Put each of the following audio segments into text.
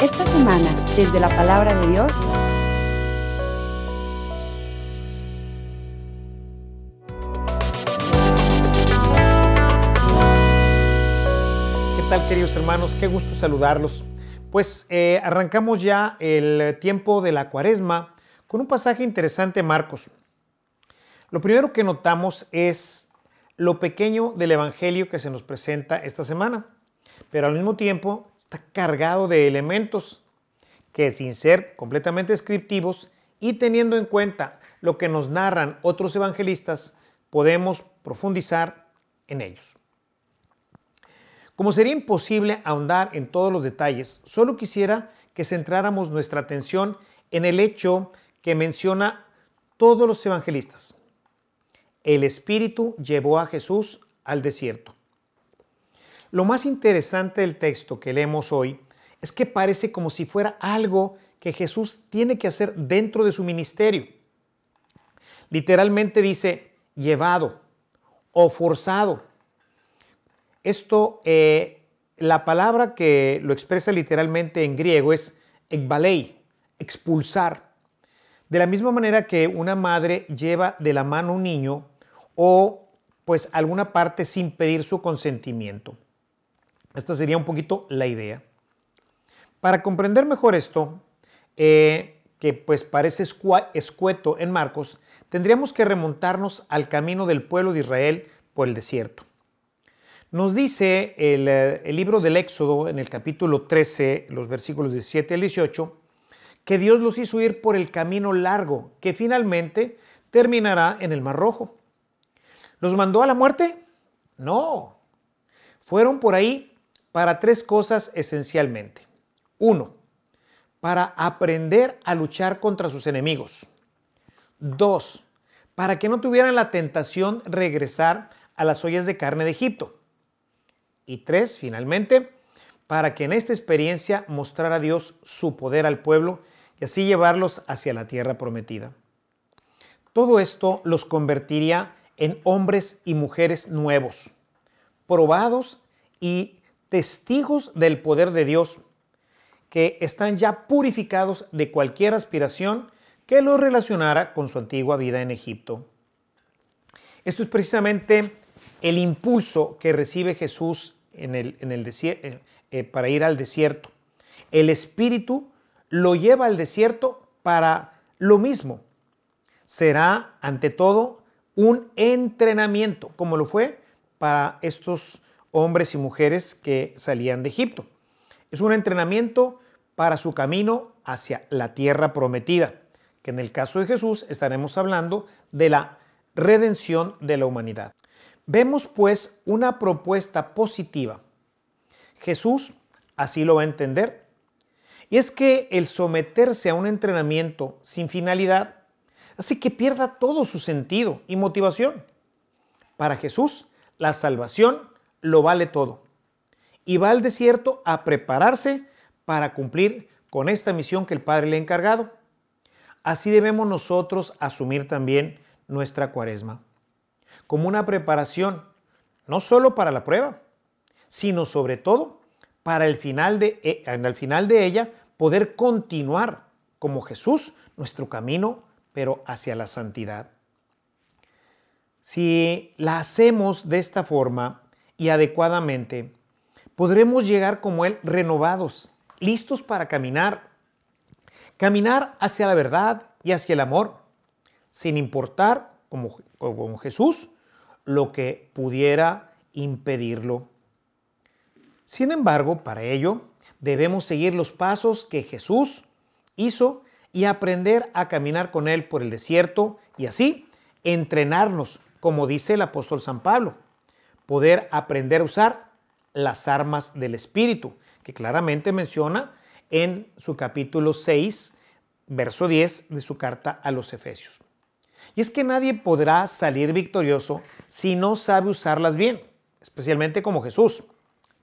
Esta semana, desde la palabra de Dios, ¿Qué tal queridos hermanos? Qué gusto saludarlos. Pues eh, arrancamos ya el tiempo de la cuaresma con un pasaje interesante Marcos. Lo primero que notamos es lo pequeño del Evangelio que se nos presenta esta semana, pero al mismo tiempo está cargado de elementos que sin ser completamente descriptivos y teniendo en cuenta lo que nos narran otros evangelistas, podemos profundizar en ellos. Como sería imposible ahondar en todos los detalles, solo quisiera que centráramos nuestra atención en el hecho que menciona todos los evangelistas. El Espíritu llevó a Jesús al desierto. Lo más interesante del texto que leemos hoy es que parece como si fuera algo que Jesús tiene que hacer dentro de su ministerio. Literalmente dice llevado o forzado. Esto, eh, la palabra que lo expresa literalmente en griego es ekbalei, expulsar. De la misma manera que una madre lleva de la mano a un niño o pues alguna parte sin pedir su consentimiento. Esta sería un poquito la idea. Para comprender mejor esto, eh, que pues parece escueto en Marcos, tendríamos que remontarnos al camino del pueblo de Israel por el desierto. Nos dice el, eh, el, libro del Éxodo en el capítulo 13, los versículos 17 al 18, que Dios los hizo ir por el camino largo, que finalmente terminará en el Mar Rojo. ¿Los mandó a la muerte? No. Fueron por ahí para tres cosas esencialmente. Uno, para aprender a luchar contra sus enemigos. Dos, para que no tuvieran la tentación regresar a las ollas de carne de Egipto. Y tres, finalmente, para que en esta experiencia mostrara Dios su poder al pueblo y así llevarlos hacia la tierra prometida. Todo esto los convertiría en hombres y mujeres nuevos, probados y testigos del poder de Dios, que están ya purificados de cualquier aspiración que los relacionara con su antigua vida en Egipto. Esto es precisamente el impulso que recibe Jesús en el, eh, eh, para ir al desierto. El Espíritu lo lleva al desierto para lo mismo. Será, ante todo, un entrenamiento, como lo fue para estos hombres y mujeres que salían de Egipto. Es un entrenamiento para su camino hacia la tierra prometida, que en el caso de Jesús estaremos hablando de la redención de la humanidad. Vemos pues una propuesta positiva. Jesús así lo va a entender. Y es que el someterse a un entrenamiento sin finalidad hace que pierda todo su sentido y motivación. Para Jesús, la salvación lo vale todo. Y va al desierto a prepararse para cumplir con esta misión que el Padre le ha encargado. Así debemos nosotros asumir también nuestra cuaresma como una preparación, no solo para la prueba, sino sobre todo para el final de, eh, al final de ella poder continuar como Jesús nuestro camino, pero hacia la santidad. Si la hacemos de esta forma y adecuadamente, podremos llegar como Él renovados, listos para caminar, caminar hacia la verdad y hacia el amor, sin importar, como, como Jesús, lo que pudiera impedirlo. Sin embargo, para ello debemos seguir los pasos que Jesús hizo y aprender a caminar con Él por el desierto y así entrenarnos, como dice el apóstol San Pablo, poder aprender a usar las armas del Espíritu, que claramente menciona en su capítulo 6, verso 10 de su carta a los Efesios. Y es que nadie podrá salir victorioso si no sabe usarlas bien, especialmente como Jesús,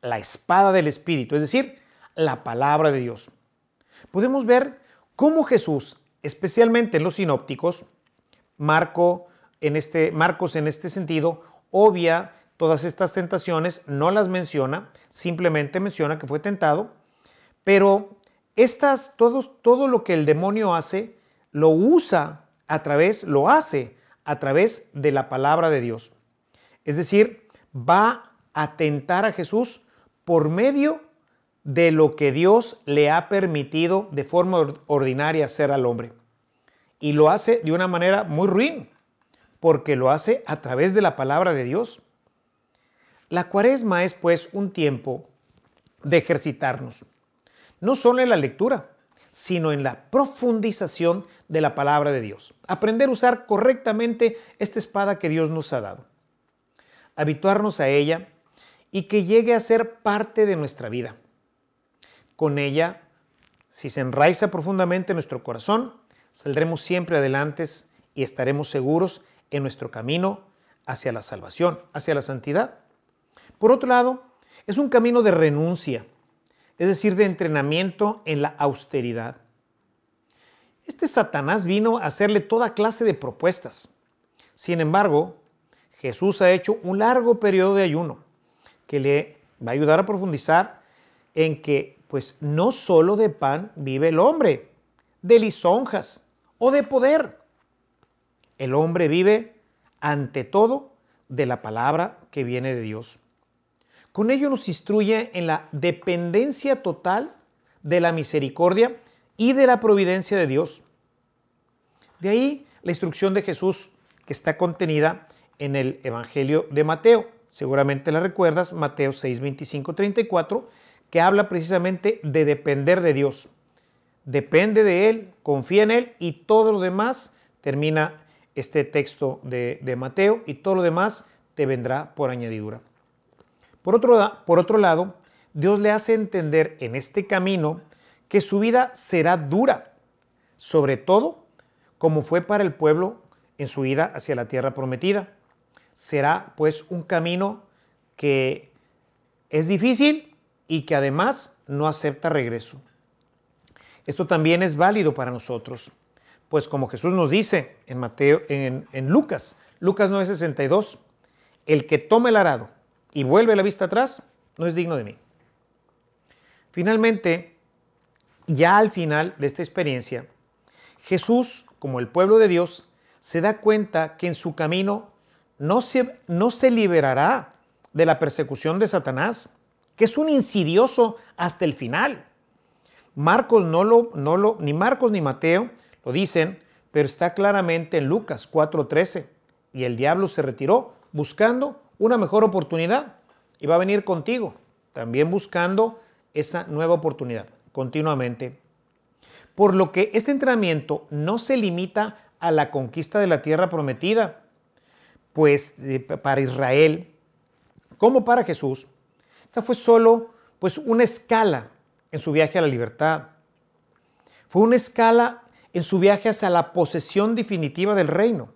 la espada del Espíritu, es decir, la palabra de Dios. Podemos ver cómo Jesús, especialmente en los sinópticos, Marco en este, Marcos en este sentido, obvia todas estas tentaciones, no las menciona, simplemente menciona que fue tentado, pero estas, todo, todo lo que el demonio hace, lo usa a través, lo hace a través de la palabra de Dios. Es decir, va a tentar a Jesús por medio de lo que Dios le ha permitido de forma ordinaria hacer al hombre. Y lo hace de una manera muy ruin, porque lo hace a través de la palabra de Dios. La cuaresma es pues un tiempo de ejercitarnos, no solo en la lectura, sino en la profundización de la palabra de Dios. Aprender a usar correctamente esta espada que Dios nos ha dado. Habituarnos a ella y que llegue a ser parte de nuestra vida. Con ella, si se enraiza profundamente en nuestro corazón, saldremos siempre adelante y estaremos seguros en nuestro camino hacia la salvación, hacia la santidad. Por otro lado, es un camino de renuncia, es decir, de entrenamiento en la austeridad. Este Satanás vino a hacerle toda clase de propuestas. Sin embargo, Jesús ha hecho un largo periodo de ayuno que le va a ayudar a profundizar en que pues no solo de pan vive el hombre, de lisonjas o de poder. El hombre vive ante todo de la palabra que viene de Dios. Con ello nos instruye en la dependencia total de la misericordia y de la providencia de Dios. De ahí la instrucción de Jesús que está contenida en el Evangelio de Mateo. Seguramente la recuerdas, Mateo 6, 25, 34, que habla precisamente de depender de Dios. Depende de Él, confía en Él y todo lo demás termina este texto de, de Mateo y todo lo demás te vendrá por añadidura. Por otro, por otro lado, Dios le hace entender en este camino que su vida será dura, sobre todo como fue para el pueblo en su ida hacia la tierra prometida. Será pues un camino que es difícil y que además no acepta regreso. Esto también es válido para nosotros, pues como Jesús nos dice en Mateo, en, en Lucas, Lucas 9:62, el que tome el arado y vuelve la vista atrás, no es digno de mí. Finalmente, ya al final de esta experiencia, Jesús, como el pueblo de Dios, se da cuenta que en su camino no se, no se liberará de la persecución de Satanás, que es un insidioso hasta el final. Marcos no lo, no lo, ni Marcos ni Mateo lo dicen, pero está claramente en Lucas 4:13. Y el diablo se retiró buscando una mejor oportunidad y va a venir contigo, también buscando esa nueva oportunidad continuamente. Por lo que este entrenamiento no se limita a la conquista de la tierra prometida, pues para Israel, como para Jesús, esta fue solo pues una escala en su viaje a la libertad. Fue una escala en su viaje hacia la posesión definitiva del reino.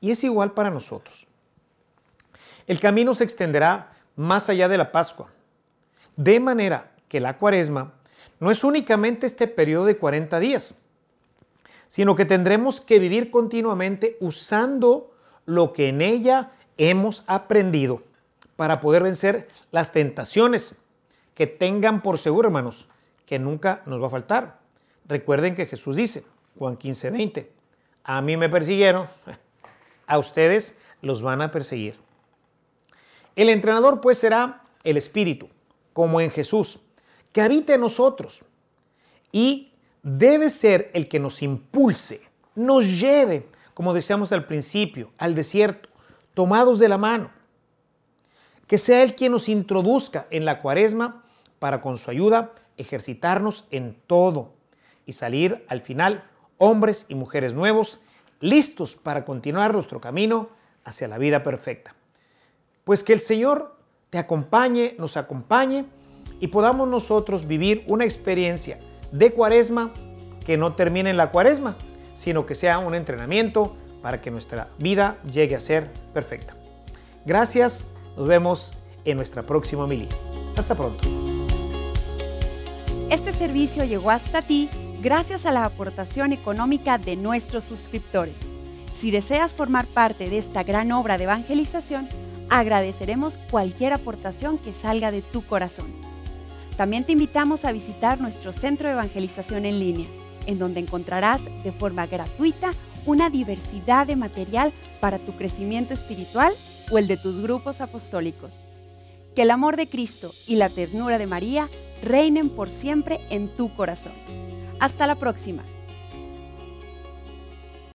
Y es igual para nosotros. El camino se extenderá más allá de la Pascua. De manera que la cuaresma no es únicamente este periodo de 40 días, sino que tendremos que vivir continuamente usando lo que en ella hemos aprendido para poder vencer las tentaciones que tengan por seguro, hermanos, que nunca nos va a faltar. Recuerden que Jesús dice, Juan 15, 20, a mí me persiguieron, a ustedes los van a perseguir. El entrenador pues será el Espíritu, como en Jesús, que habita en nosotros y debe ser el que nos impulse, nos lleve, como decíamos al principio, al desierto, tomados de la mano. Que sea Él quien nos introduzca en la cuaresma para con su ayuda ejercitarnos en todo y salir al final hombres y mujeres nuevos, listos para continuar nuestro camino hacia la vida perfecta. Pues que el Señor te acompañe, nos acompañe y podamos nosotros vivir una experiencia de cuaresma que no termine en la cuaresma, sino que sea un entrenamiento para que nuestra vida llegue a ser perfecta. Gracias, nos vemos en nuestra próxima mili. Hasta pronto. Este servicio llegó hasta ti gracias a la aportación económica de nuestros suscriptores. Si deseas formar parte de esta gran obra de evangelización, Agradeceremos cualquier aportación que salga de tu corazón. También te invitamos a visitar nuestro centro de evangelización en línea, en donde encontrarás de forma gratuita una diversidad de material para tu crecimiento espiritual o el de tus grupos apostólicos. Que el amor de Cristo y la ternura de María reinen por siempre en tu corazón. Hasta la próxima.